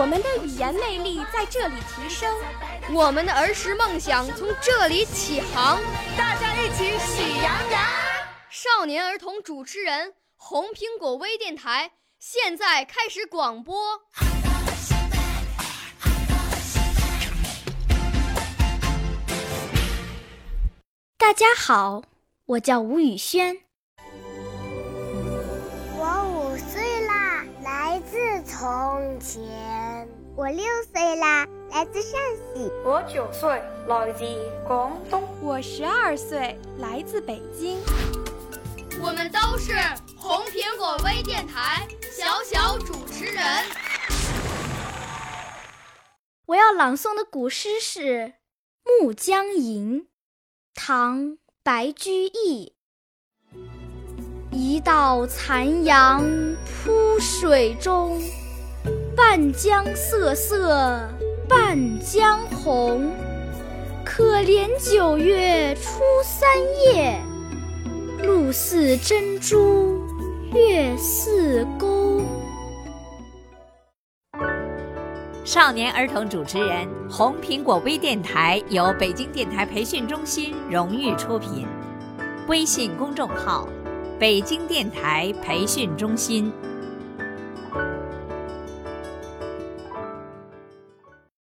我们的语言魅力在这里提升，我们的儿时梦想从这里起航。大家一起喜羊羊。少年儿童主持人，红苹果微电台。现在开始广播。大家好，我叫吴宇轩。我五岁啦，来自从前。我六岁啦，来自陕西。我九岁，来自广东。我十二岁，来自北京。我们都是红苹果微电台小小主持人。我要朗诵的古诗是《暮江吟》，唐·白居易。一道残阳铺水中，半江瑟瑟半江红。可怜九月初三夜。露似真珠，月似钩。少年儿童主持人，红苹果微电台由北京电台培训中心荣誉出品，微信公众号：北京电台培训中心。